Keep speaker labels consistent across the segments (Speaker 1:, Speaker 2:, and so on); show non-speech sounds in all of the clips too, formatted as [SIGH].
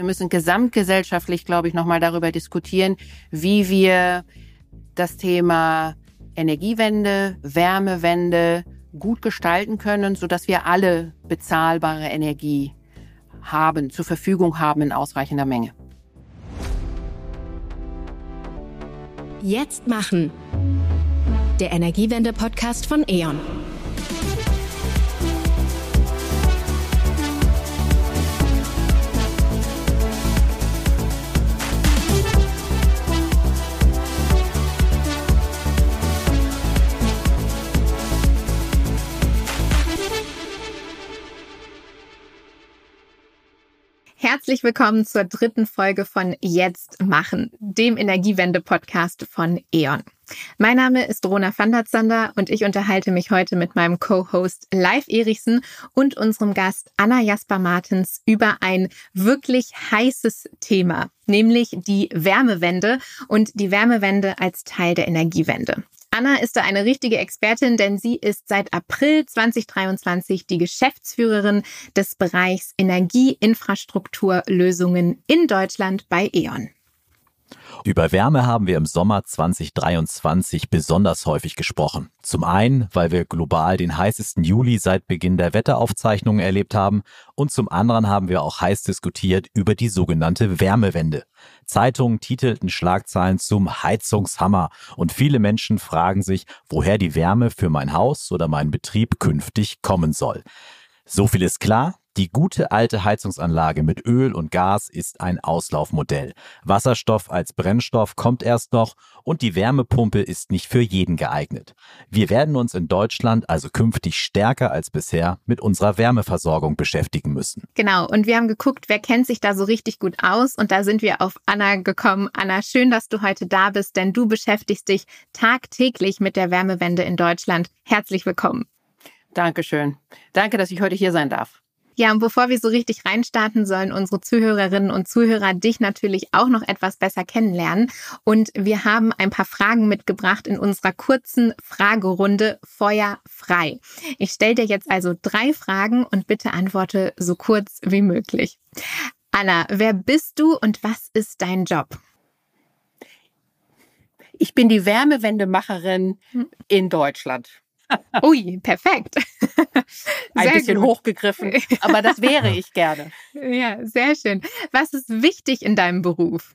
Speaker 1: Wir müssen gesamtgesellschaftlich, glaube ich, nochmal darüber diskutieren, wie wir das Thema Energiewende, Wärmewende gut gestalten können, sodass wir alle bezahlbare Energie haben, zur Verfügung haben in ausreichender Menge.
Speaker 2: Jetzt machen. Der Energiewende-Podcast von E.ON.
Speaker 3: Herzlich willkommen zur dritten Folge von Jetzt machen, dem Energiewende-Podcast von E.ON. Mein Name ist Rona van der Zander und ich unterhalte mich heute mit meinem Co-Host Live Erichsen und unserem Gast Anna Jasper Martens über ein wirklich heißes Thema, nämlich die Wärmewende und die Wärmewende als Teil der Energiewende. Anna ist da eine richtige Expertin, denn sie ist seit April 2023 die Geschäftsführerin des Bereichs Energieinfrastrukturlösungen in Deutschland bei E.ON.
Speaker 4: Über Wärme haben wir im Sommer 2023 besonders häufig gesprochen. Zum einen, weil wir global den heißesten Juli seit Beginn der Wetteraufzeichnungen erlebt haben und zum anderen haben wir auch heiß diskutiert über die sogenannte Wärmewende. Zeitungen titelten Schlagzeilen zum Heizungshammer und viele Menschen fragen sich, woher die Wärme für mein Haus oder meinen Betrieb künftig kommen soll. So viel ist klar, die gute alte Heizungsanlage mit Öl und Gas ist ein Auslaufmodell. Wasserstoff als Brennstoff kommt erst noch und die Wärmepumpe ist nicht für jeden geeignet. Wir werden uns in Deutschland also künftig stärker als bisher mit unserer Wärmeversorgung beschäftigen müssen.
Speaker 3: Genau, und wir haben geguckt, wer kennt sich da so richtig gut aus und da sind wir auf Anna gekommen. Anna, schön, dass du heute da bist, denn du beschäftigst dich tagtäglich mit der Wärmewende in Deutschland. Herzlich willkommen.
Speaker 1: Dankeschön. Danke, dass ich heute hier sein darf.
Speaker 3: Ja, und bevor wir so richtig reinstarten, sollen unsere Zuhörerinnen und Zuhörer dich natürlich auch noch etwas besser kennenlernen. Und wir haben ein paar Fragen mitgebracht in unserer kurzen Fragerunde Feuer frei. Ich stelle dir jetzt also drei Fragen und bitte antworte so kurz wie möglich. Anna, wer bist du und was ist dein Job?
Speaker 1: Ich bin die Wärmewendemacherin hm. in Deutschland.
Speaker 3: Ui, perfekt. [LAUGHS]
Speaker 1: Ein bisschen gut. hochgegriffen, aber das wäre ich gerne.
Speaker 3: Ja, sehr schön. Was ist wichtig in deinem Beruf?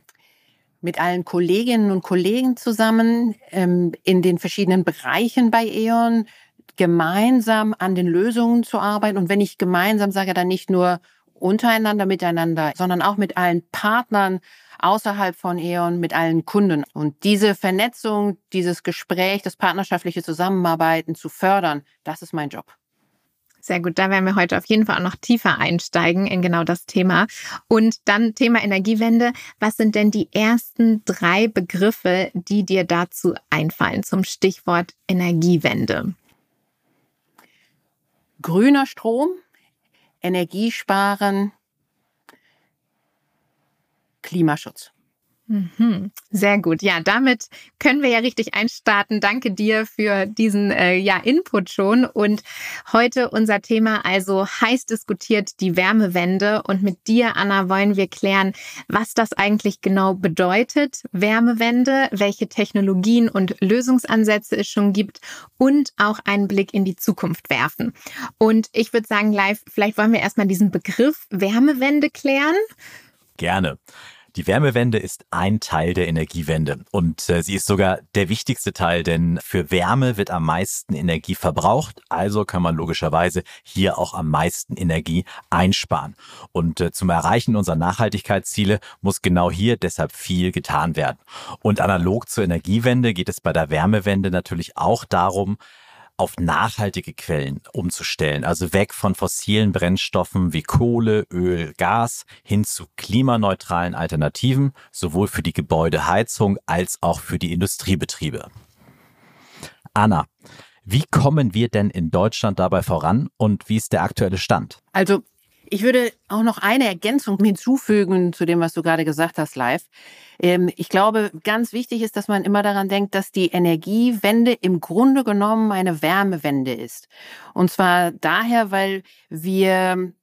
Speaker 1: Mit allen Kolleginnen und Kollegen zusammen ähm, in den verschiedenen Bereichen bei E.ON gemeinsam an den Lösungen zu arbeiten. Und wenn ich gemeinsam sage, dann nicht nur untereinander, miteinander, sondern auch mit allen Partnern außerhalb von E.ON mit allen Kunden. Und diese Vernetzung, dieses Gespräch, das partnerschaftliche Zusammenarbeiten zu fördern, das ist mein Job.
Speaker 3: Sehr gut, da werden wir heute auf jeden Fall auch noch tiefer einsteigen in genau das Thema. Und dann Thema Energiewende. Was sind denn die ersten drei Begriffe, die dir dazu einfallen zum Stichwort Energiewende?
Speaker 1: Grüner Strom, Energiesparen, Klimaschutz.
Speaker 3: Mhm. Sehr gut. Ja, damit können wir ja richtig einstarten. Danke dir für diesen äh, ja, Input schon. Und heute unser Thema also heiß diskutiert die Wärmewende. Und mit dir, Anna, wollen wir klären, was das eigentlich genau bedeutet, Wärmewende, welche Technologien und Lösungsansätze es schon gibt und auch einen Blick in die Zukunft werfen. Und ich würde sagen, live, vielleicht wollen wir erstmal diesen Begriff Wärmewende klären.
Speaker 4: Gerne. Die Wärmewende ist ein Teil der Energiewende und äh, sie ist sogar der wichtigste Teil, denn für Wärme wird am meisten Energie verbraucht, also kann man logischerweise hier auch am meisten Energie einsparen. Und äh, zum Erreichen unserer Nachhaltigkeitsziele muss genau hier deshalb viel getan werden. Und analog zur Energiewende geht es bei der Wärmewende natürlich auch darum, auf nachhaltige Quellen umzustellen, also weg von fossilen Brennstoffen wie Kohle, Öl, Gas hin zu klimaneutralen Alternativen, sowohl für die Gebäudeheizung als auch für die Industriebetriebe. Anna, wie kommen wir denn in Deutschland dabei voran und wie ist der aktuelle Stand?
Speaker 1: Also ich würde auch noch eine Ergänzung hinzufügen zu dem, was du gerade gesagt hast, live. Ähm, ich glaube, ganz wichtig ist, dass man immer daran denkt, dass die Energiewende im Grunde genommen eine Wärmewende ist. Und zwar daher, weil wir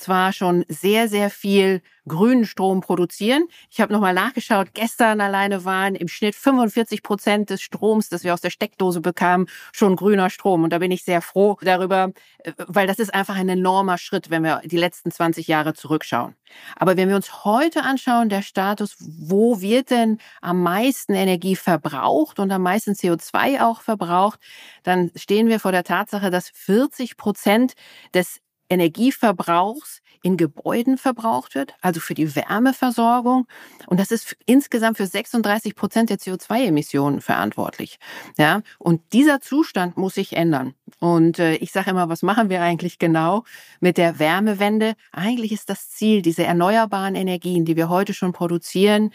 Speaker 1: zwar schon sehr, sehr viel grünen Strom produzieren. Ich habe nochmal nachgeschaut, gestern alleine waren im Schnitt 45 Prozent des Stroms, das wir aus der Steckdose bekamen, schon grüner Strom. Und da bin ich sehr froh darüber, äh, weil das ist einfach ein enormer Schritt, wenn wir die letzten 20 Jahre zurückschauen. Aber wenn wir uns heute anschauen, der Status, wo wird denn am meisten Energie verbraucht und am meisten CO2 auch verbraucht, dann stehen wir vor der Tatsache, dass 40 Prozent des Energieverbrauchs in Gebäuden verbraucht wird, also für die Wärmeversorgung. Und das ist insgesamt für 36 Prozent der CO2-Emissionen verantwortlich. Ja, und dieser Zustand muss sich ändern. Und äh, ich sage immer, was machen wir eigentlich genau mit der Wärmewende? Eigentlich ist das Ziel, diese erneuerbaren Energien, die wir heute schon produzieren,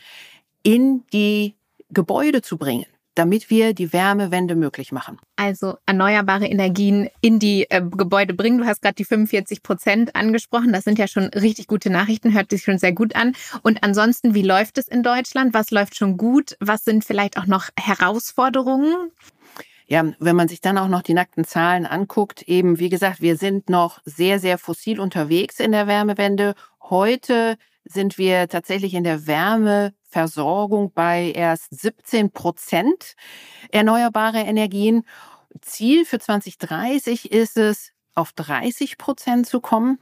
Speaker 1: in die Gebäude zu bringen damit wir die Wärmewende möglich machen.
Speaker 3: Also erneuerbare Energien in die äh, Gebäude bringen. Du hast gerade die 45 Prozent angesprochen. Das sind ja schon richtig gute Nachrichten, hört sich schon sehr gut an. Und ansonsten, wie läuft es in Deutschland? Was läuft schon gut? Was sind vielleicht auch noch Herausforderungen?
Speaker 1: Ja, wenn man sich dann auch noch die nackten Zahlen anguckt, eben wie gesagt, wir sind noch sehr, sehr fossil unterwegs in der Wärmewende. Heute sind wir tatsächlich in der Wärmeversorgung bei erst 17 Prozent erneuerbare Energien. Ziel für 2030 ist es, auf 30 Prozent zu kommen.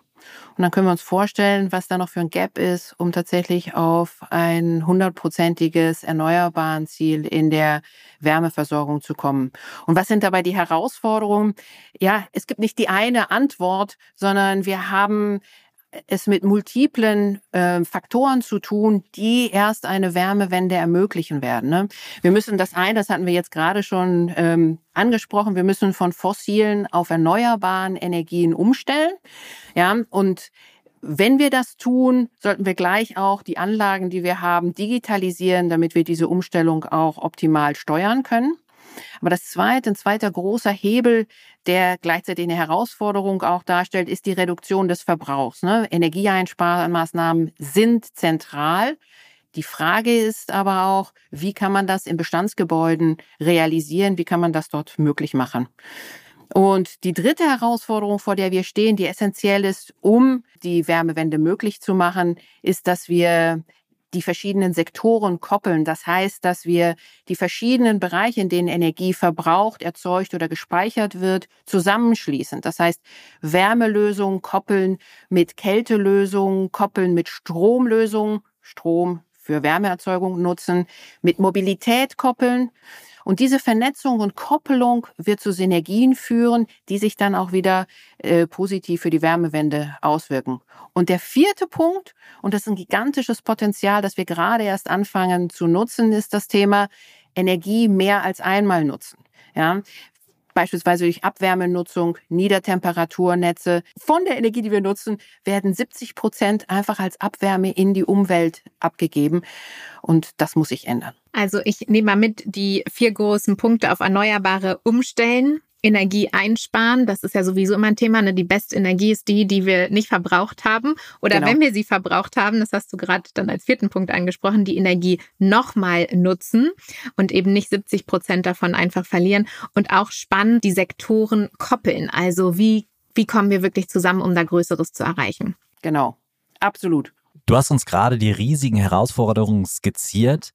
Speaker 1: Und dann können wir uns vorstellen, was da noch für ein Gap ist, um tatsächlich auf ein hundertprozentiges erneuerbaren Ziel in der Wärmeversorgung zu kommen. Und was sind dabei die Herausforderungen? Ja, es gibt nicht die eine Antwort, sondern wir haben es mit multiplen äh, Faktoren zu tun, die erst eine Wärmewende ermöglichen werden. Ne? Wir müssen das ein, das hatten wir jetzt gerade schon ähm, angesprochen, wir müssen von fossilen auf erneuerbaren Energien umstellen. Ja, und wenn wir das tun, sollten wir gleich auch die Anlagen, die wir haben, digitalisieren, damit wir diese Umstellung auch optimal steuern können. Aber das zweite, ein zweiter großer Hebel, der gleichzeitig eine Herausforderung auch darstellt, ist die Reduktion des Verbrauchs. Ne? Energieeinsparmaßnahmen sind zentral. Die Frage ist aber auch, wie kann man das in Bestandsgebäuden realisieren? Wie kann man das dort möglich machen? Und die dritte Herausforderung, vor der wir stehen, die essentiell ist, um die Wärmewende möglich zu machen, ist, dass wir die verschiedenen Sektoren koppeln. Das heißt, dass wir die verschiedenen Bereiche, in denen Energie verbraucht, erzeugt oder gespeichert wird, zusammenschließen. Das heißt, Wärmelösungen koppeln mit Kältelösungen, koppeln mit Stromlösungen, Strom für Wärmeerzeugung nutzen, mit Mobilität koppeln und diese Vernetzung und Koppelung wird zu Synergien führen, die sich dann auch wieder äh, positiv für die Wärmewende auswirken. Und der vierte Punkt, und das ist ein gigantisches Potenzial, das wir gerade erst anfangen zu nutzen, ist das Thema Energie mehr als einmal nutzen. Ja, beispielsweise durch Abwärmenutzung, Niedertemperaturnetze. Von der Energie, die wir nutzen, werden 70 Prozent einfach als Abwärme in die Umwelt abgegeben. Und das muss sich ändern.
Speaker 3: Also ich nehme mal mit die vier großen Punkte auf Erneuerbare umstellen, Energie einsparen. Das ist ja sowieso immer ein Thema. Ne? Die beste Energie ist die, die wir nicht verbraucht haben. Oder genau. wenn wir sie verbraucht haben, das hast du gerade dann als vierten Punkt angesprochen, die Energie nochmal nutzen und eben nicht 70 Prozent davon einfach verlieren. Und auch spannend die Sektoren koppeln. Also wie, wie kommen wir wirklich zusammen, um da Größeres zu erreichen?
Speaker 1: Genau, absolut.
Speaker 4: Du hast uns gerade die riesigen Herausforderungen skizziert.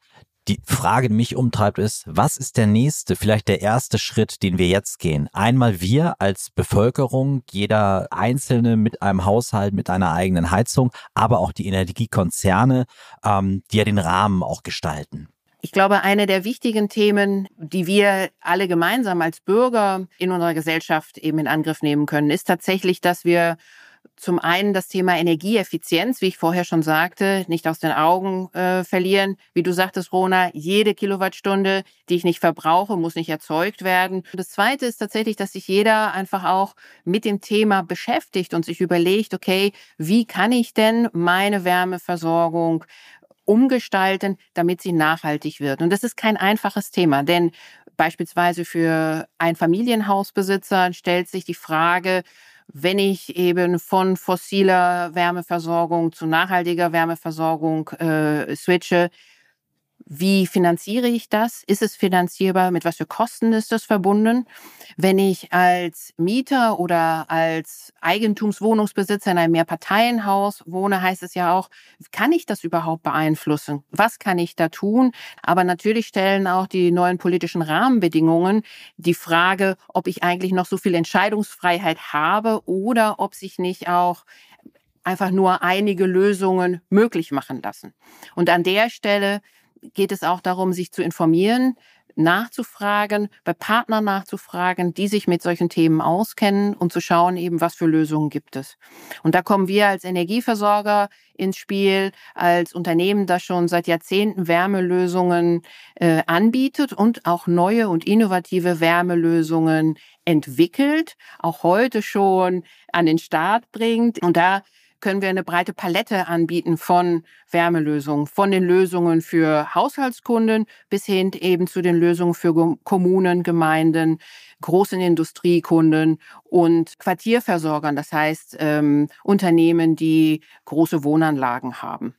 Speaker 4: Die Frage, die mich umtreibt, ist, was ist der nächste, vielleicht der erste Schritt, den wir jetzt gehen? Einmal wir als Bevölkerung, jeder Einzelne mit einem Haushalt, mit einer eigenen Heizung, aber auch die Energiekonzerne, ähm, die ja den Rahmen auch gestalten.
Speaker 1: Ich glaube, eine der wichtigen Themen, die wir alle gemeinsam als Bürger in unserer Gesellschaft eben in Angriff nehmen können, ist tatsächlich, dass wir zum einen das Thema Energieeffizienz, wie ich vorher schon sagte, nicht aus den Augen äh, verlieren. Wie du sagtest, Rona, jede Kilowattstunde, die ich nicht verbrauche, muss nicht erzeugt werden. Das Zweite ist tatsächlich, dass sich jeder einfach auch mit dem Thema beschäftigt und sich überlegt, okay, wie kann ich denn meine Wärmeversorgung umgestalten, damit sie nachhaltig wird. Und das ist kein einfaches Thema, denn beispielsweise für ein Familienhausbesitzer stellt sich die Frage, wenn ich eben von fossiler Wärmeversorgung zu nachhaltiger Wärmeversorgung äh, switche, wie finanziere ich das? Ist es finanzierbar? Mit was für Kosten ist das verbunden? Wenn ich als Mieter oder als Eigentumswohnungsbesitzer in einem Mehrparteienhaus wohne, heißt es ja auch, kann ich das überhaupt beeinflussen? Was kann ich da tun? Aber natürlich stellen auch die neuen politischen Rahmenbedingungen die Frage, ob ich eigentlich noch so viel Entscheidungsfreiheit habe oder ob sich nicht auch einfach nur einige Lösungen möglich machen lassen. Und an der Stelle geht es auch darum, sich zu informieren, nachzufragen, bei Partnern nachzufragen, die sich mit solchen Themen auskennen und zu schauen eben, was für Lösungen gibt es. Und da kommen wir als Energieversorger ins Spiel, als Unternehmen, das schon seit Jahrzehnten Wärmelösungen äh, anbietet und auch neue und innovative Wärmelösungen entwickelt, auch heute schon an den Start bringt. Und da können wir eine breite Palette anbieten von Wärmelösungen, von den Lösungen für Haushaltskunden bis hin eben zu den Lösungen für Kommunen, Gemeinden, großen Industriekunden und Quartierversorgern, das heißt ähm, Unternehmen, die große Wohnanlagen haben.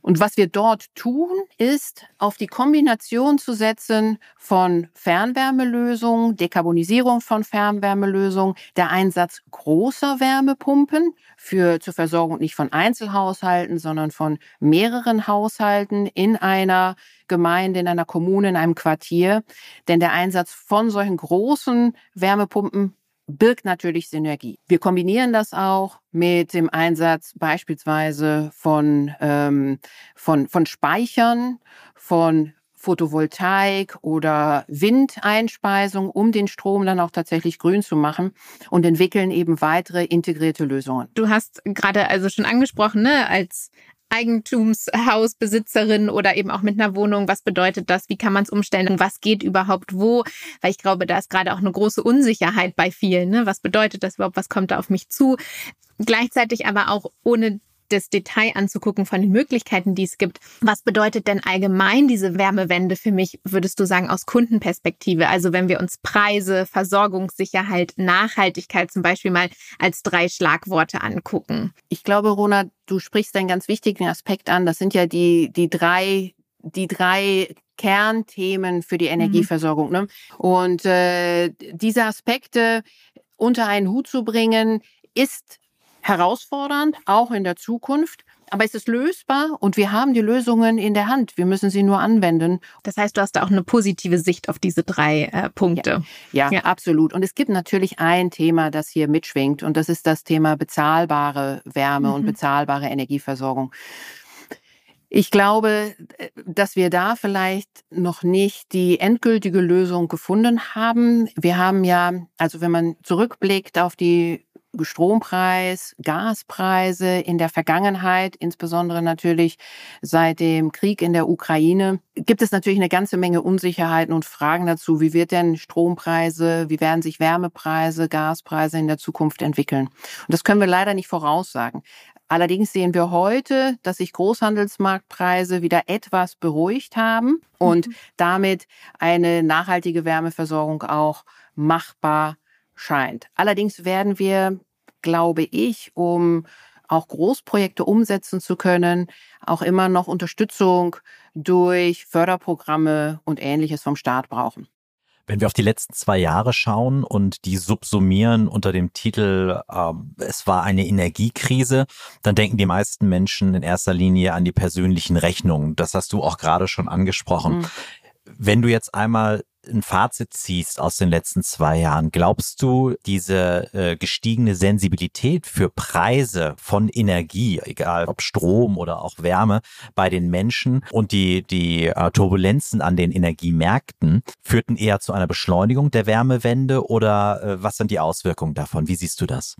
Speaker 1: Und was wir dort tun, ist auf die Kombination zu setzen von Fernwärmelösungen, Dekarbonisierung von Fernwärmelösungen, der Einsatz großer Wärmepumpen für zur Versorgung nicht von Einzelhaushalten, sondern von mehreren Haushalten in einer Gemeinde, in einer Kommune, in einem Quartier. Denn der Einsatz von solchen großen Wärmepumpen birgt natürlich Synergie. Wir kombinieren das auch mit dem Einsatz beispielsweise von, ähm, von, von Speichern, von Photovoltaik oder Windeinspeisung, um den Strom dann auch tatsächlich grün zu machen und entwickeln eben weitere integrierte Lösungen.
Speaker 3: Du hast gerade also schon angesprochen, ne, als Eigentumshausbesitzerin oder eben auch mit einer Wohnung. Was bedeutet das? Wie kann man es umstellen? Was geht überhaupt wo? Weil ich glaube, da ist gerade auch eine große Unsicherheit bei vielen. Ne? Was bedeutet das überhaupt? Was kommt da auf mich zu? Gleichzeitig aber auch ohne das Detail anzugucken von den Möglichkeiten, die es gibt. Was bedeutet denn allgemein diese Wärmewende für mich, würdest du sagen, aus Kundenperspektive? Also wenn wir uns Preise, Versorgungssicherheit, Nachhaltigkeit zum Beispiel mal als drei Schlagworte angucken.
Speaker 1: Ich glaube, Rona, du sprichst einen ganz wichtigen Aspekt an. Das sind ja die, die drei, die drei Kernthemen für die mhm. Energieversorgung. Ne? Und äh, diese Aspekte unter einen Hut zu bringen, ist herausfordernd, auch in der Zukunft. Aber es ist lösbar und wir haben die Lösungen in der Hand. Wir müssen sie nur anwenden.
Speaker 3: Das heißt, du hast da auch eine positive Sicht auf diese drei äh, Punkte.
Speaker 1: Ja, ja, ja, absolut. Und es gibt natürlich ein Thema, das hier mitschwingt und das ist das Thema bezahlbare Wärme mhm. und bezahlbare Energieversorgung. Ich glaube, dass wir da vielleicht noch nicht die endgültige Lösung gefunden haben. Wir haben ja, also wenn man zurückblickt auf die Strompreis, Gaspreise in der Vergangenheit, insbesondere natürlich seit dem Krieg in der Ukraine, gibt es natürlich eine ganze Menge Unsicherheiten und Fragen dazu, wie wird denn Strompreise, wie werden sich Wärmepreise, Gaspreise in der Zukunft entwickeln. Und das können wir leider nicht voraussagen. Allerdings sehen wir heute, dass sich Großhandelsmarktpreise wieder etwas beruhigt haben und mhm. damit eine nachhaltige Wärmeversorgung auch machbar scheint. Allerdings werden wir, glaube ich, um auch Großprojekte umsetzen zu können, auch immer noch Unterstützung durch Förderprogramme und ähnliches vom Staat brauchen.
Speaker 4: Wenn wir auf die letzten zwei Jahre schauen und die subsumieren unter dem Titel äh, Es war eine Energiekrise, dann denken die meisten Menschen in erster Linie an die persönlichen Rechnungen. Das hast du auch gerade schon angesprochen. Mhm. Wenn du jetzt einmal ein Fazit ziehst aus den letzten zwei Jahren, glaubst du, diese äh, gestiegene Sensibilität für Preise von Energie, egal ob Strom oder auch Wärme, bei den Menschen und die, die äh, Turbulenzen an den Energiemärkten führten eher zu einer Beschleunigung der Wärmewende oder äh, was sind die Auswirkungen davon? Wie siehst du das?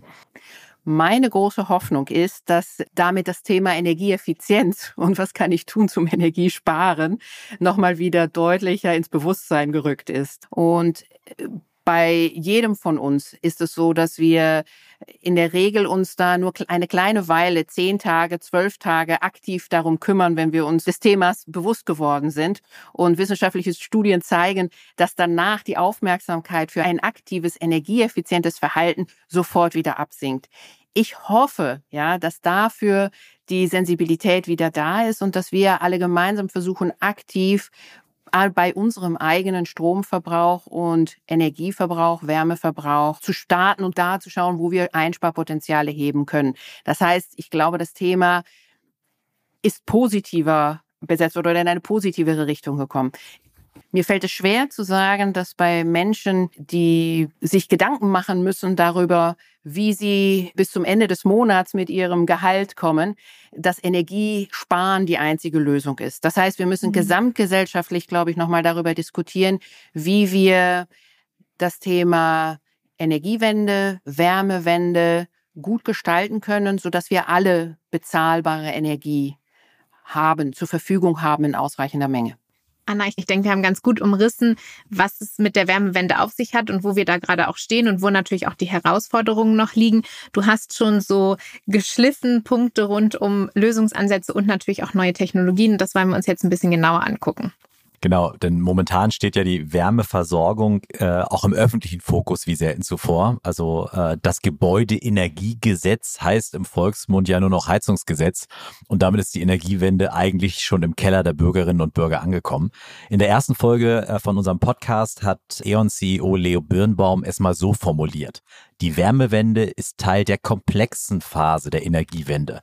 Speaker 1: Meine große Hoffnung ist, dass damit das Thema Energieeffizienz [LAUGHS] und was kann ich tun zum Energiesparen nochmal wieder deutlicher ins Bewusstsein gerückt ist. Und äh, bei jedem von uns ist es so, dass wir in der Regel uns da nur eine kleine Weile, zehn Tage, zwölf Tage aktiv darum kümmern, wenn wir uns des Themas bewusst geworden sind. Und wissenschaftliche Studien zeigen, dass danach die Aufmerksamkeit für ein aktives, energieeffizientes Verhalten sofort wieder absinkt. Ich hoffe, ja, dass dafür die Sensibilität wieder da ist und dass wir alle gemeinsam versuchen, aktiv bei unserem eigenen Stromverbrauch und Energieverbrauch, Wärmeverbrauch zu starten und da zu schauen, wo wir Einsparpotenziale heben können. Das heißt, ich glaube, das Thema ist positiver besetzt oder in eine positivere Richtung gekommen. Mir fällt es schwer zu sagen, dass bei Menschen, die sich Gedanken machen müssen darüber, wie sie bis zum Ende des Monats mit ihrem Gehalt kommen, dass Energiesparen die einzige Lösung ist. Das heißt, wir müssen mhm. gesamtgesellschaftlich, glaube ich, nochmal darüber diskutieren, wie wir das Thema Energiewende, Wärmewende gut gestalten können, sodass wir alle bezahlbare Energie haben, zur Verfügung haben in ausreichender Menge.
Speaker 3: Anna, ich denke, wir haben ganz gut umrissen, was es mit der Wärmewende auf sich hat und wo wir da gerade auch stehen und wo natürlich auch die Herausforderungen noch liegen. Du hast schon so geschliffen Punkte rund um Lösungsansätze und natürlich auch neue Technologien. Das wollen wir uns jetzt ein bisschen genauer angucken.
Speaker 4: Genau, denn momentan steht ja die Wärmeversorgung äh, auch im öffentlichen Fokus wie selten zuvor. Also äh, das Gebäudeenergiegesetz heißt im Volksmund ja nur noch Heizungsgesetz und damit ist die Energiewende eigentlich schon im Keller der Bürgerinnen und Bürger angekommen. In der ersten Folge äh, von unserem Podcast hat E.ON-CEO Leo Birnbaum es mal so formuliert. Die Wärmewende ist Teil der komplexen Phase der Energiewende.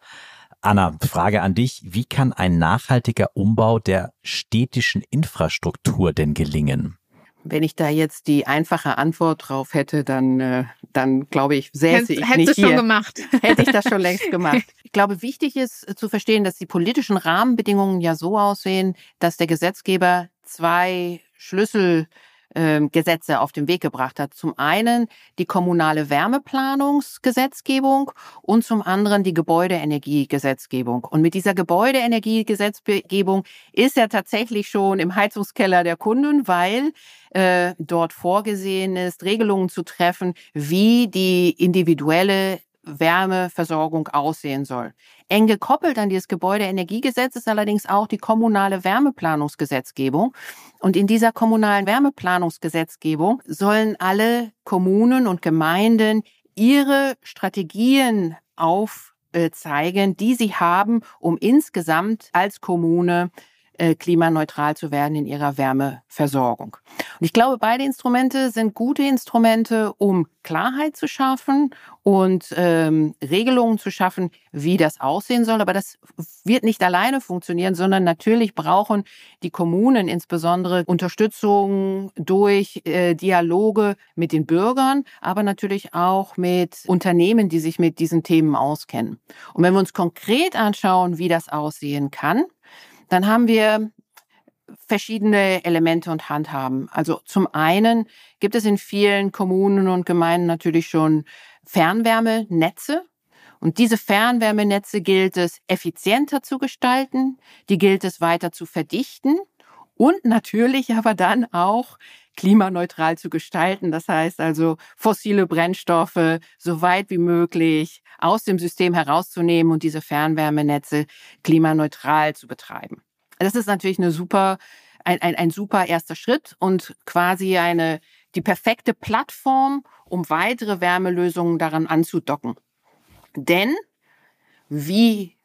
Speaker 4: Anna, Frage an dich. Wie kann ein nachhaltiger Umbau der städtischen Infrastruktur denn gelingen?
Speaker 1: Wenn ich da jetzt die einfache Antwort drauf hätte, dann, äh, dann glaube ich, säße ich
Speaker 3: Hättest
Speaker 1: nicht
Speaker 3: du
Speaker 1: hier.
Speaker 3: schon gemacht. [LAUGHS]
Speaker 1: Hätte ich das schon [LAUGHS] längst gemacht. Ich glaube, wichtig ist äh, zu verstehen, dass die politischen Rahmenbedingungen ja so aussehen, dass der Gesetzgeber zwei Schlüssel ähm, Gesetze auf den Weg gebracht hat. Zum einen die kommunale Wärmeplanungsgesetzgebung und zum anderen die Gebäudeenergiegesetzgebung. Und mit dieser Gebäudeenergiegesetzgebung ist er tatsächlich schon im Heizungskeller der Kunden, weil äh, dort vorgesehen ist, Regelungen zu treffen, wie die individuelle Wärmeversorgung aussehen soll. Eng gekoppelt an dieses Gebäudeenergiegesetz ist allerdings auch die kommunale Wärmeplanungsgesetzgebung. Und in dieser kommunalen Wärmeplanungsgesetzgebung sollen alle Kommunen und Gemeinden ihre Strategien aufzeigen, die sie haben, um insgesamt als Kommune klimaneutral zu werden in ihrer Wärmeversorgung. Und ich glaube, beide Instrumente sind gute Instrumente, um Klarheit zu schaffen und ähm, Regelungen zu schaffen, wie das aussehen soll. Aber das wird nicht alleine funktionieren, sondern natürlich brauchen die Kommunen insbesondere Unterstützung durch äh, Dialoge mit den Bürgern, aber natürlich auch mit Unternehmen, die sich mit diesen Themen auskennen. Und wenn wir uns konkret anschauen, wie das aussehen kann, dann haben wir verschiedene Elemente und Handhaben. Also zum einen gibt es in vielen Kommunen und Gemeinden natürlich schon Fernwärmenetze. Und diese Fernwärmenetze gilt es effizienter zu gestalten, die gilt es weiter zu verdichten und natürlich aber dann auch klimaneutral zu gestalten. Das heißt also fossile Brennstoffe so weit wie möglich aus dem System herauszunehmen und diese Fernwärmenetze klimaneutral zu betreiben. Das ist natürlich eine super, ein, ein, ein super erster Schritt und quasi eine, die perfekte Plattform, um weitere Wärmelösungen daran anzudocken. Denn wie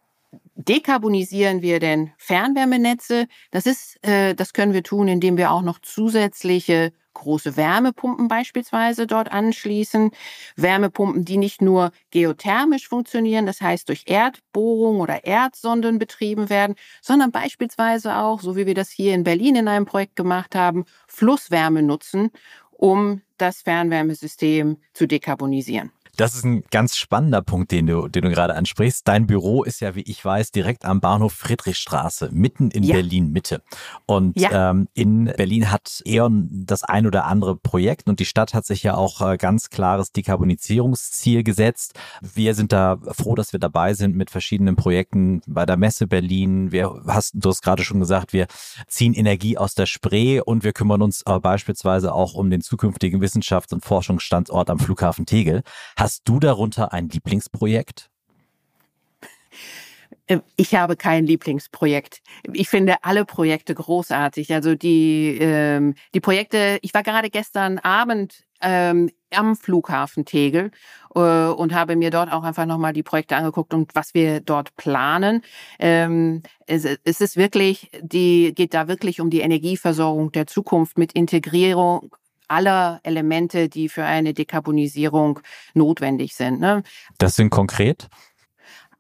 Speaker 1: dekarbonisieren wir denn Fernwärmenetze? Das ist, äh, das können wir tun, indem wir auch noch zusätzliche große Wärmepumpen beispielsweise dort anschließen. Wärmepumpen, die nicht nur geothermisch funktionieren, das heißt durch Erdbohrung oder Erdsonden betrieben werden, sondern beispielsweise auch, so wie wir das hier in Berlin in einem Projekt gemacht haben, Flusswärme nutzen, um das Fernwärmesystem zu dekarbonisieren.
Speaker 4: Das ist ein ganz spannender Punkt, den du, den du gerade ansprichst. Dein Büro ist ja, wie ich weiß, direkt am Bahnhof Friedrichstraße, mitten in ja. Berlin Mitte. Und ja. ähm, in Berlin hat E.ON das ein oder andere Projekt und die Stadt hat sich ja auch äh, ganz klares Dekarbonisierungsziel gesetzt. Wir sind da froh, dass wir dabei sind mit verschiedenen Projekten bei der Messe Berlin. Wir hast, du hast gerade schon gesagt, wir ziehen Energie aus der Spree und wir kümmern uns äh, beispielsweise auch um den zukünftigen Wissenschafts- und Forschungsstandort am Flughafen Tegel. Hast du darunter ein Lieblingsprojekt?
Speaker 1: Äh, ich habe kein Lieblingsprojekt. Ich finde alle Projekte großartig. Also die, ähm, die Projekte, ich war gerade gestern Abend ähm, am Flughafen Tegel äh, und habe mir dort auch einfach nochmal die Projekte angeguckt und was wir dort planen. Ähm, es, es ist wirklich, die geht da wirklich um die Energieversorgung der Zukunft mit Integrierung aller Elemente, die für eine Dekarbonisierung notwendig sind. Ne?
Speaker 4: Das sind konkret?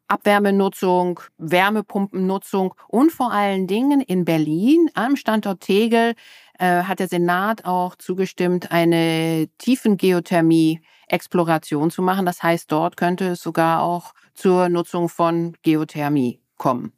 Speaker 1: Abwärmenutzung, Wärmepumpennutzung und vor allen Dingen in Berlin am Standort Tegel äh, hat der Senat auch zugestimmt, eine Tiefengeothermie Exploration zu machen. Das heißt, dort könnte es sogar auch zur Nutzung von Geothermie kommen.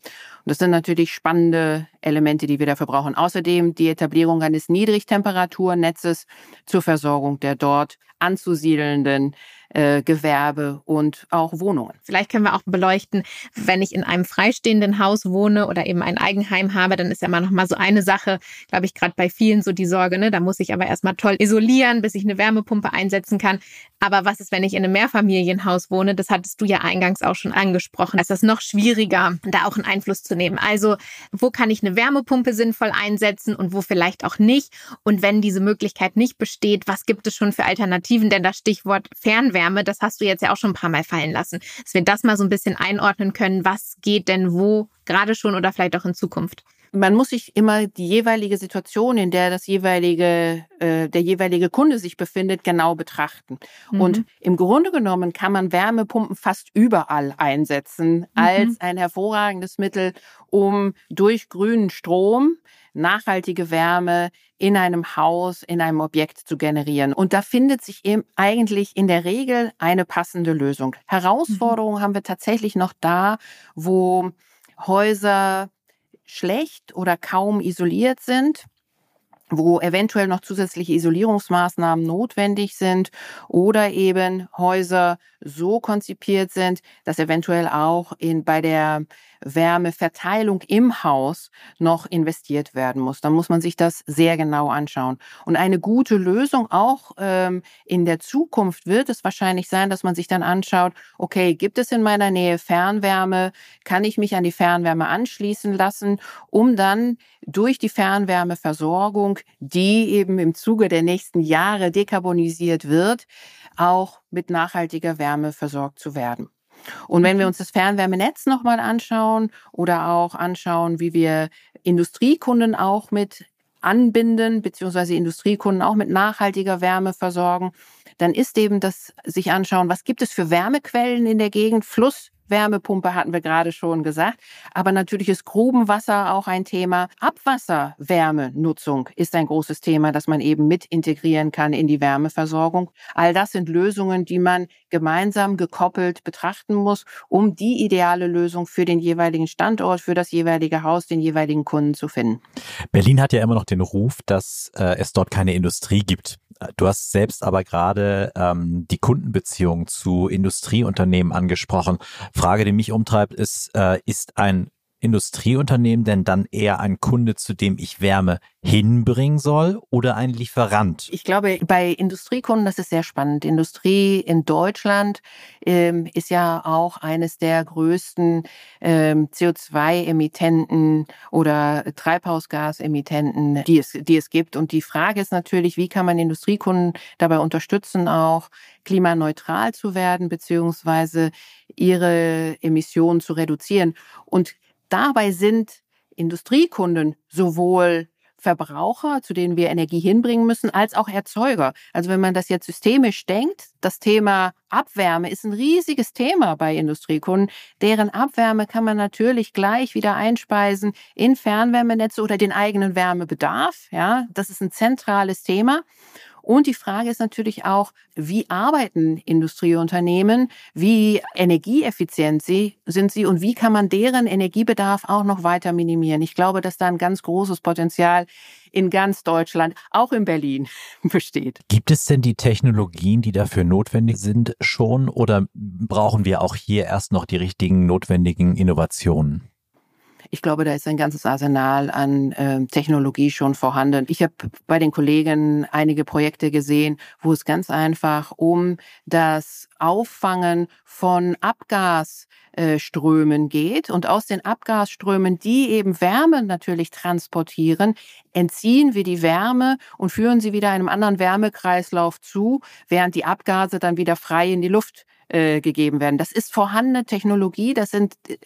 Speaker 1: Und das sind natürlich spannende Elemente, die wir dafür brauchen. Außerdem die Etablierung eines Niedrigtemperaturnetzes zur Versorgung der dort anzusiedelnden äh, Gewerbe und auch Wohnungen.
Speaker 3: Vielleicht können wir auch beleuchten, wenn ich in einem freistehenden Haus wohne oder eben ein Eigenheim habe, dann ist ja immer noch mal so eine Sache, glaube ich, gerade bei vielen so die Sorge, ne? Da muss ich aber erstmal toll isolieren, bis ich eine Wärmepumpe einsetzen kann. Aber was ist, wenn ich in einem Mehrfamilienhaus wohne? Das hattest du ja eingangs auch schon angesprochen. Es ist noch schwieriger, da auch einen Einfluss zu nehmen. Also, wo kann ich eine Wärmepumpe sinnvoll einsetzen und wo vielleicht auch nicht? Und wenn diese Möglichkeit nicht besteht, was gibt es schon für Alternativen? Denn das Stichwort Fernwärme Fernwärme, das hast du jetzt ja auch schon ein paar Mal fallen lassen, dass wir das mal so ein bisschen einordnen können, was geht denn wo gerade schon oder vielleicht auch in Zukunft
Speaker 1: man muss sich immer die jeweilige Situation, in der das jeweilige, äh, der jeweilige Kunde sich befindet, genau betrachten. Mhm. Und im Grunde genommen kann man Wärmepumpen fast überall einsetzen mhm. als ein hervorragendes Mittel, um durch grünen Strom nachhaltige Wärme in einem Haus, in einem Objekt zu generieren. Und da findet sich eben eigentlich in der Regel eine passende Lösung. Herausforderungen mhm. haben wir tatsächlich noch da, wo Häuser schlecht oder kaum isoliert sind wo eventuell noch zusätzliche Isolierungsmaßnahmen notwendig sind oder eben Häuser so konzipiert sind, dass eventuell auch in, bei der Wärmeverteilung im Haus noch investiert werden muss. Dann muss man sich das sehr genau anschauen. Und eine gute Lösung auch ähm, in der Zukunft wird es wahrscheinlich sein, dass man sich dann anschaut, okay, gibt es in meiner Nähe Fernwärme? Kann ich mich an die Fernwärme anschließen lassen, um dann durch die Fernwärmeversorgung, die eben im Zuge der nächsten Jahre dekarbonisiert wird, auch mit nachhaltiger Wärme versorgt zu werden. Und wenn wir mhm. uns das Fernwärmenetz nochmal anschauen oder auch anschauen, wie wir Industriekunden auch mit anbinden, beziehungsweise Industriekunden auch mit nachhaltiger Wärme versorgen, dann ist eben das sich anschauen, was gibt es für Wärmequellen in der Gegend, Fluss, Wärmepumpe hatten wir gerade schon gesagt. Aber natürlich ist Grubenwasser auch ein Thema. Abwasserwärmenutzung ist ein großes Thema, das man eben mit integrieren kann in die Wärmeversorgung. All das sind Lösungen, die man gemeinsam gekoppelt betrachten muss, um die ideale Lösung für den jeweiligen Standort, für das jeweilige Haus, den jeweiligen Kunden zu finden.
Speaker 4: Berlin hat ja immer noch den Ruf, dass äh, es dort keine Industrie gibt. Du hast selbst aber gerade ähm, die Kundenbeziehung zu Industrieunternehmen angesprochen. Frage, die mich umtreibt, ist, äh, ist ein Industrieunternehmen denn dann eher ein Kunde, zu dem ich Wärme hinbringen soll oder ein Lieferant?
Speaker 1: Ich glaube, bei Industriekunden, das ist sehr spannend. Industrie in Deutschland ähm, ist ja auch eines der größten ähm, CO2-Emittenten oder Treibhausgasemittenten, die es, die es gibt. Und die Frage ist natürlich, wie kann man Industriekunden dabei unterstützen, auch klimaneutral zu werden, beziehungsweise ihre Emissionen zu reduzieren. Und Dabei sind Industriekunden sowohl Verbraucher, zu denen wir Energie hinbringen müssen, als auch Erzeuger. Also wenn man das jetzt systemisch denkt, das Thema Abwärme ist ein riesiges Thema bei Industriekunden. Deren Abwärme kann man natürlich gleich wieder einspeisen in Fernwärmenetze oder den eigenen Wärmebedarf. Ja, das ist ein zentrales Thema. Und die Frage ist natürlich auch, wie arbeiten Industrieunternehmen, wie energieeffizient sind sie und wie kann man deren Energiebedarf auch noch weiter minimieren. Ich glaube, dass da ein ganz großes Potenzial in ganz Deutschland, auch in Berlin, [LAUGHS] besteht.
Speaker 4: Gibt es denn die Technologien, die dafür notwendig sind, schon oder brauchen wir auch hier erst noch die richtigen notwendigen Innovationen?
Speaker 1: Ich glaube, da ist ein ganzes Arsenal an äh, Technologie schon vorhanden. Ich habe bei den Kollegen einige Projekte gesehen, wo es ganz einfach um das Auffangen von Abgasströmen geht und aus den Abgasströmen, die eben Wärme natürlich transportieren, entziehen wir die Wärme und führen sie wieder einem anderen Wärmekreislauf zu, während die Abgase dann wieder frei in die Luft äh, gegeben werden. Das ist vorhandene Technologie, das sind, äh,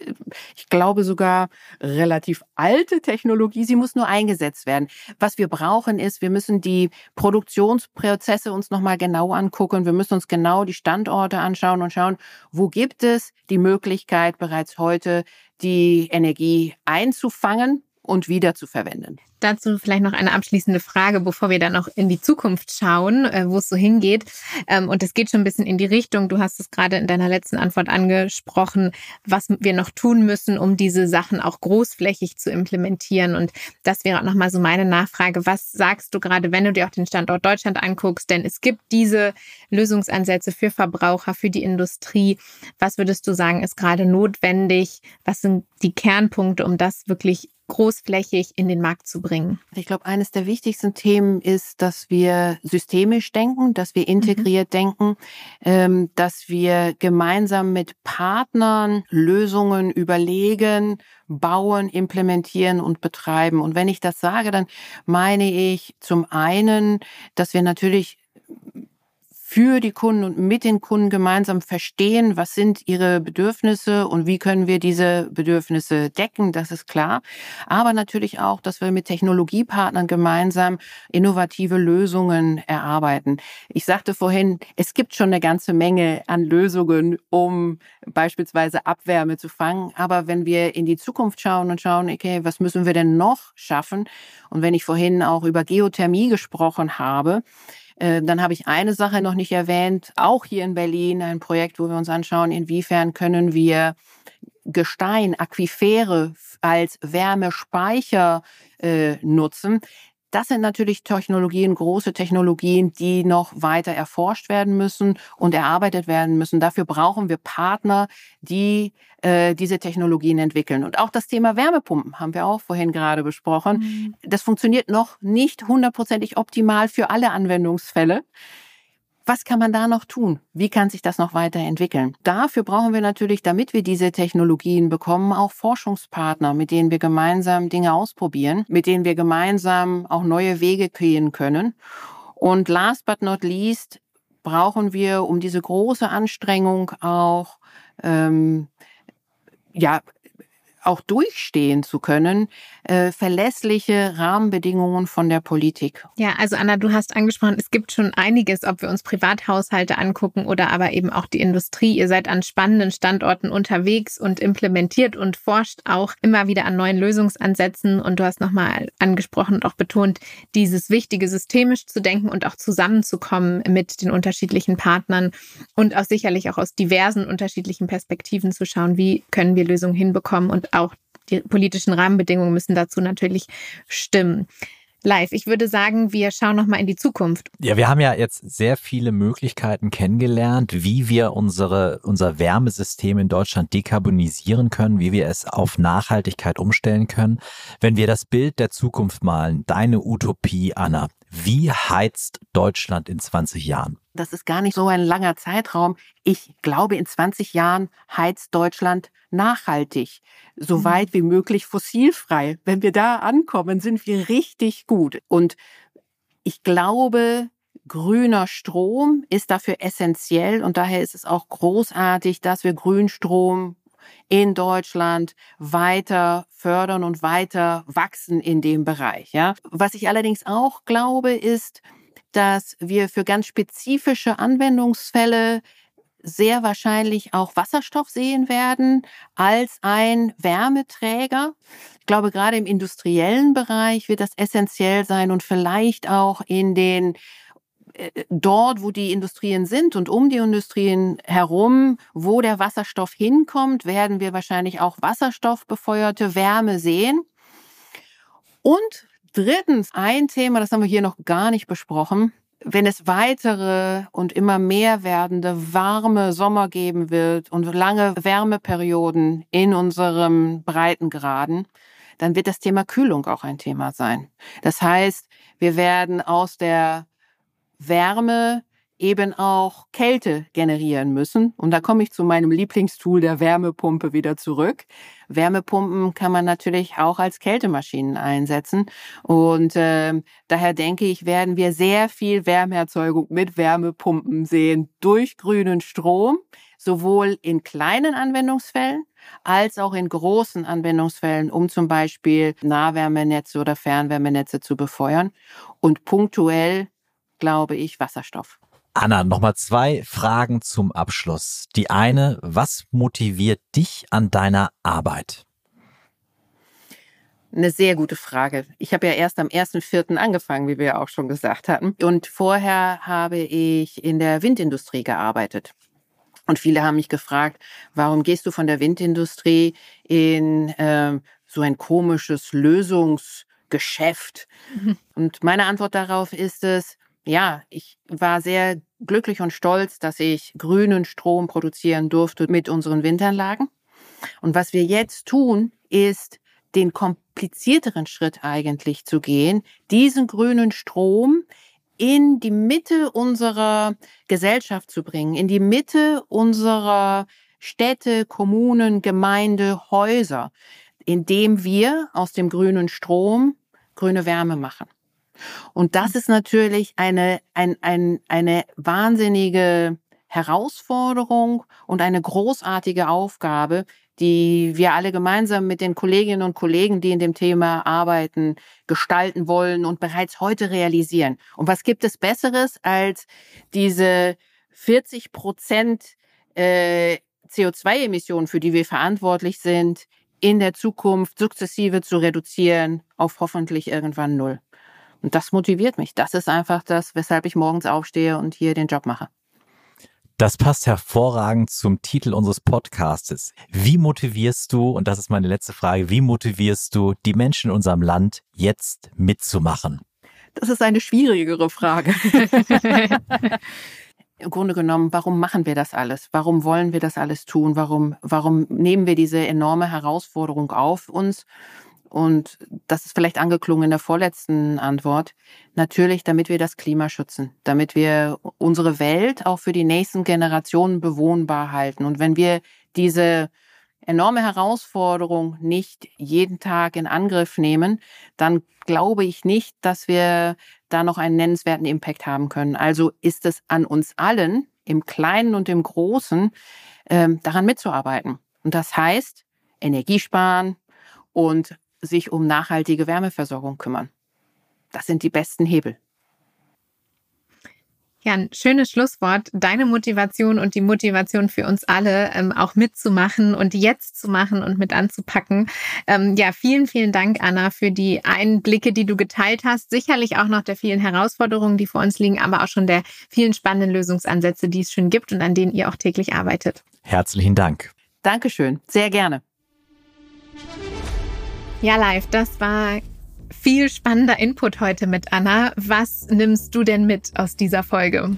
Speaker 1: ich glaube sogar relativ alte Technologie, sie muss nur eingesetzt werden. Was wir brauchen ist, wir müssen die Produktionsprozesse uns nochmal genau angucken, wir müssen uns genau die Standorte anschauen und schauen, wo gibt es die Möglichkeit bereits heute, die Energie einzufangen und wieder zu verwenden.
Speaker 3: Dazu vielleicht noch eine abschließende Frage, bevor wir dann noch in die Zukunft schauen, äh, wo es so hingeht. Ähm, und es geht schon ein bisschen in die Richtung. Du hast es gerade in deiner letzten Antwort angesprochen, was wir noch tun müssen, um diese Sachen auch großflächig zu implementieren. Und das wäre auch nochmal so meine Nachfrage. Was sagst du gerade, wenn du dir auch den Standort Deutschland anguckst? Denn es gibt diese Lösungsansätze für Verbraucher, für die Industrie. Was würdest du sagen, ist gerade notwendig? Was sind die Kernpunkte, um das wirklich großflächig in den Markt zu bringen?
Speaker 1: Ich glaube, eines der wichtigsten Themen ist, dass wir systemisch denken, dass wir integriert mhm. denken, ähm, dass wir gemeinsam mit Partnern Lösungen überlegen, bauen, implementieren und betreiben. Und wenn ich das sage, dann meine ich zum einen, dass wir natürlich für die Kunden und mit den Kunden gemeinsam verstehen, was sind ihre Bedürfnisse und wie können wir diese Bedürfnisse decken, das ist klar. Aber natürlich auch, dass wir mit Technologiepartnern gemeinsam innovative Lösungen erarbeiten. Ich sagte vorhin, es gibt schon eine ganze Menge an Lösungen, um beispielsweise Abwärme zu fangen. Aber wenn wir in die Zukunft schauen und schauen, okay, was müssen wir denn noch schaffen? Und wenn ich vorhin auch über Geothermie gesprochen habe, dann habe ich eine Sache noch nicht erwähnt, auch hier in Berlin, ein Projekt, wo wir uns anschauen, inwiefern können wir Gestein, Aquifere als Wärmespeicher äh, nutzen. Das sind natürlich Technologien, große Technologien, die noch weiter erforscht werden müssen und erarbeitet werden müssen. Dafür brauchen wir Partner, die äh, diese Technologien entwickeln. Und auch das Thema Wärmepumpen haben wir auch vorhin gerade besprochen. Mhm. Das funktioniert noch nicht hundertprozentig optimal für alle Anwendungsfälle. Was kann man da noch tun? Wie kann sich das noch weiterentwickeln? Dafür brauchen wir natürlich, damit wir diese Technologien bekommen, auch Forschungspartner, mit denen wir gemeinsam Dinge ausprobieren, mit denen wir gemeinsam auch neue Wege gehen können. Und last but not least brauchen wir, um diese große Anstrengung auch ähm, ja, auch durchstehen zu können, äh, verlässliche Rahmenbedingungen von der Politik.
Speaker 3: Ja, also Anna, du hast angesprochen, es gibt schon einiges, ob wir uns Privathaushalte angucken oder aber eben auch die Industrie. Ihr seid an spannenden Standorten unterwegs und implementiert und forscht auch immer wieder an neuen Lösungsansätzen. Und du hast nochmal angesprochen und auch betont, dieses Wichtige systemisch zu denken und auch zusammenzukommen mit den unterschiedlichen Partnern und auch sicherlich auch aus diversen unterschiedlichen Perspektiven zu schauen, wie können wir Lösungen hinbekommen und auch die politischen Rahmenbedingungen müssen dazu natürlich stimmen. Live, ich würde sagen, wir schauen nochmal in die Zukunft.
Speaker 4: Ja, wir haben ja jetzt sehr viele Möglichkeiten kennengelernt, wie wir unsere, unser Wärmesystem in Deutschland dekarbonisieren können, wie wir es auf Nachhaltigkeit umstellen können. Wenn wir das Bild der Zukunft malen, deine Utopie, Anna, wie heizt Deutschland in 20 Jahren?
Speaker 1: Das ist gar nicht so ein langer Zeitraum. Ich glaube, in 20 Jahren heizt Deutschland nachhaltig, so mhm. weit wie möglich fossilfrei. Wenn wir da ankommen, sind wir richtig gut. Und ich glaube, grüner Strom ist dafür essentiell und daher ist es auch großartig, dass wir Grünstrom in Deutschland weiter fördern und weiter wachsen in dem Bereich. Ja. Was ich allerdings auch glaube, ist, dass wir für ganz spezifische Anwendungsfälle sehr wahrscheinlich auch Wasserstoff sehen werden als ein Wärmeträger. Ich glaube, gerade im industriellen Bereich wird das essentiell sein und vielleicht auch in den dort, wo die Industrien sind und um die Industrien herum, wo der Wasserstoff hinkommt, werden wir wahrscheinlich auch wasserstoffbefeuerte Wärme sehen. Und drittens, ein Thema, das haben wir hier noch gar nicht besprochen, wenn es weitere und immer mehr werdende warme Sommer geben wird und lange Wärmeperioden in unserem Breitengraden, dann wird das Thema Kühlung auch ein Thema sein. Das heißt, wir werden aus der Wärme eben auch Kälte generieren müssen. Und da komme ich zu meinem Lieblingstool der Wärmepumpe wieder zurück. Wärmepumpen kann man natürlich auch als Kältemaschinen einsetzen. Und äh, daher denke ich, werden wir sehr viel Wärmeerzeugung mit Wärmepumpen sehen durch grünen Strom, sowohl in kleinen Anwendungsfällen als auch in großen Anwendungsfällen, um zum Beispiel Nahwärmenetze oder Fernwärmenetze zu befeuern. Und punktuell glaube ich Wasserstoff.
Speaker 4: Anna, nochmal zwei Fragen zum Abschluss. Die eine, was motiviert dich an deiner Arbeit?
Speaker 1: Eine sehr gute Frage. Ich habe ja erst am 1.4. angefangen, wie wir auch schon gesagt hatten. Und vorher habe ich in der Windindustrie gearbeitet. Und viele haben mich gefragt, warum gehst du von der Windindustrie in äh, so ein komisches Lösungsgeschäft? Mhm. [LAUGHS] Und meine Antwort darauf ist es, ja, ich war sehr glücklich und stolz, dass ich grünen Strom produzieren durfte mit unseren Windanlagen. Und was wir jetzt tun, ist den komplizierteren Schritt eigentlich zu gehen, diesen grünen Strom in die Mitte unserer Gesellschaft zu bringen, in die Mitte unserer Städte, Kommunen, Gemeinde, Häuser, indem wir aus dem grünen Strom grüne Wärme machen. Und das ist natürlich eine, ein, ein, eine wahnsinnige Herausforderung und eine großartige Aufgabe, die wir alle gemeinsam mit den Kolleginnen und Kollegen, die in dem Thema arbeiten, gestalten wollen und bereits heute realisieren. Und was gibt es Besseres als diese 40 Prozent äh, CO2-Emissionen, für die wir verantwortlich sind, in der Zukunft sukzessive zu reduzieren auf hoffentlich irgendwann null. Und das motiviert mich. Das ist einfach das, weshalb ich morgens aufstehe und hier den Job mache.
Speaker 4: Das passt hervorragend zum Titel unseres Podcastes. Wie motivierst du, und das ist meine letzte Frage, wie motivierst du die Menschen in unserem Land jetzt mitzumachen?
Speaker 1: Das ist eine schwierigere Frage. [LAUGHS] Im Grunde genommen, warum machen wir das alles? Warum wollen wir das alles tun? Warum, warum nehmen wir diese enorme Herausforderung auf uns? Und das ist vielleicht angeklungen in der vorletzten Antwort. Natürlich, damit wir das Klima schützen, damit wir unsere Welt auch für die nächsten Generationen bewohnbar halten. Und wenn wir diese enorme Herausforderung nicht jeden Tag in Angriff nehmen, dann glaube ich nicht, dass wir da noch einen nennenswerten Impact haben können. Also ist es an uns allen, im Kleinen und im Großen, ähm, daran mitzuarbeiten. Und das heißt, Energiesparen und sich um nachhaltige Wärmeversorgung kümmern. Das sind die besten Hebel.
Speaker 3: Ja, ein schönes Schlusswort. Deine Motivation und die Motivation für uns alle, ähm, auch mitzumachen und jetzt zu machen und mit anzupacken. Ähm, ja, vielen, vielen Dank, Anna, für die Einblicke, die du geteilt hast. Sicherlich auch noch der vielen Herausforderungen, die vor uns liegen, aber auch schon der vielen spannenden Lösungsansätze, die es schon gibt und an denen ihr auch täglich arbeitet.
Speaker 4: Herzlichen Dank.
Speaker 1: Dankeschön. Sehr gerne.
Speaker 3: Ja, live, das war viel spannender Input heute mit Anna. Was nimmst du denn mit aus dieser Folge?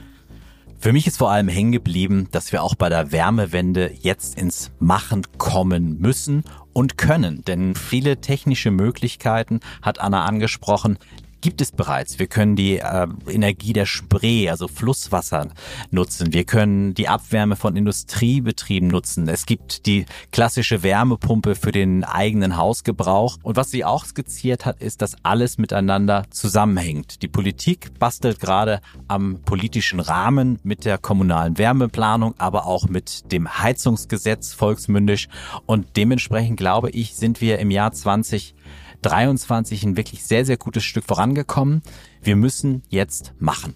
Speaker 4: Für mich ist vor allem hängen geblieben, dass wir auch bei der Wärmewende jetzt ins Machen kommen müssen und können. Denn viele technische Möglichkeiten hat Anna angesprochen, gibt es bereits. Wir können die äh, Energie der Spree, also Flusswasser nutzen. Wir können die Abwärme von Industriebetrieben nutzen. Es gibt die klassische Wärmepumpe für den eigenen Hausgebrauch. Und was sie auch skizziert hat, ist, dass alles miteinander zusammenhängt. Die Politik bastelt gerade am politischen Rahmen mit der kommunalen Wärmeplanung, aber auch mit dem Heizungsgesetz volksmündisch. Und dementsprechend glaube ich, sind wir im Jahr 20 23 ein wirklich sehr, sehr gutes Stück vorangekommen. Wir müssen jetzt machen.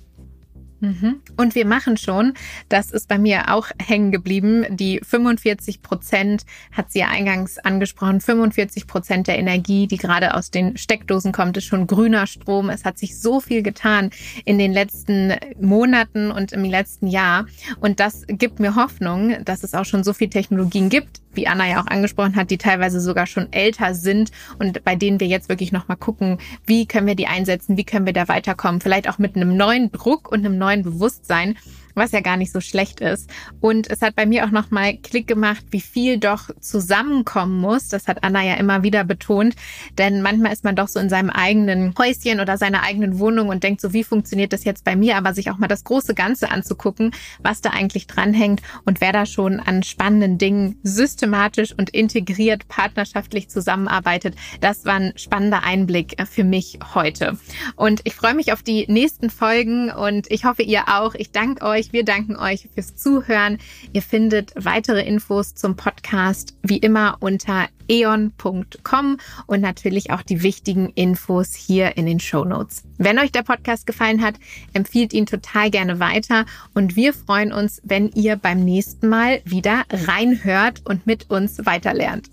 Speaker 3: Mhm. Und wir machen schon, das ist bei mir auch hängen geblieben, die 45 Prozent, hat sie ja eingangs angesprochen, 45 Prozent der Energie, die gerade aus den Steckdosen kommt, ist schon grüner Strom. Es hat sich so viel getan in den letzten Monaten und im letzten Jahr. Und das gibt mir Hoffnung, dass es auch schon so viel Technologien gibt, wie Anna ja auch angesprochen hat, die teilweise sogar schon älter sind und bei denen wir jetzt wirklich nochmal gucken, wie können wir die einsetzen, wie können wir da weiterkommen, vielleicht auch mit einem neuen Druck und einem neuen Bewusstsein was ja gar nicht so schlecht ist. Und es hat bei mir auch nochmal Klick gemacht, wie viel doch zusammenkommen muss. Das hat Anna ja immer wieder betont. Denn manchmal ist man doch so in seinem eigenen Häuschen oder seiner eigenen Wohnung und denkt so, wie funktioniert das jetzt bei mir? Aber sich auch mal das große Ganze anzugucken, was da eigentlich dranhängt und wer da schon an spannenden Dingen systematisch und integriert partnerschaftlich zusammenarbeitet. Das war ein spannender Einblick für mich heute. Und ich freue mich auf die nächsten Folgen und ich hoffe, ihr auch. Ich danke euch euch. Wir danken euch fürs Zuhören. Ihr findet weitere Infos zum Podcast wie immer unter eon.com und natürlich auch die wichtigen Infos hier in den Show Notes. Wenn euch der Podcast gefallen hat, empfiehlt ihn total gerne weiter und wir freuen uns, wenn ihr beim nächsten Mal wieder reinhört und mit uns weiterlernt.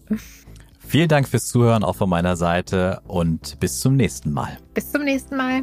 Speaker 4: Vielen Dank fürs Zuhören auch von meiner Seite und bis zum nächsten Mal.
Speaker 3: Bis zum nächsten Mal.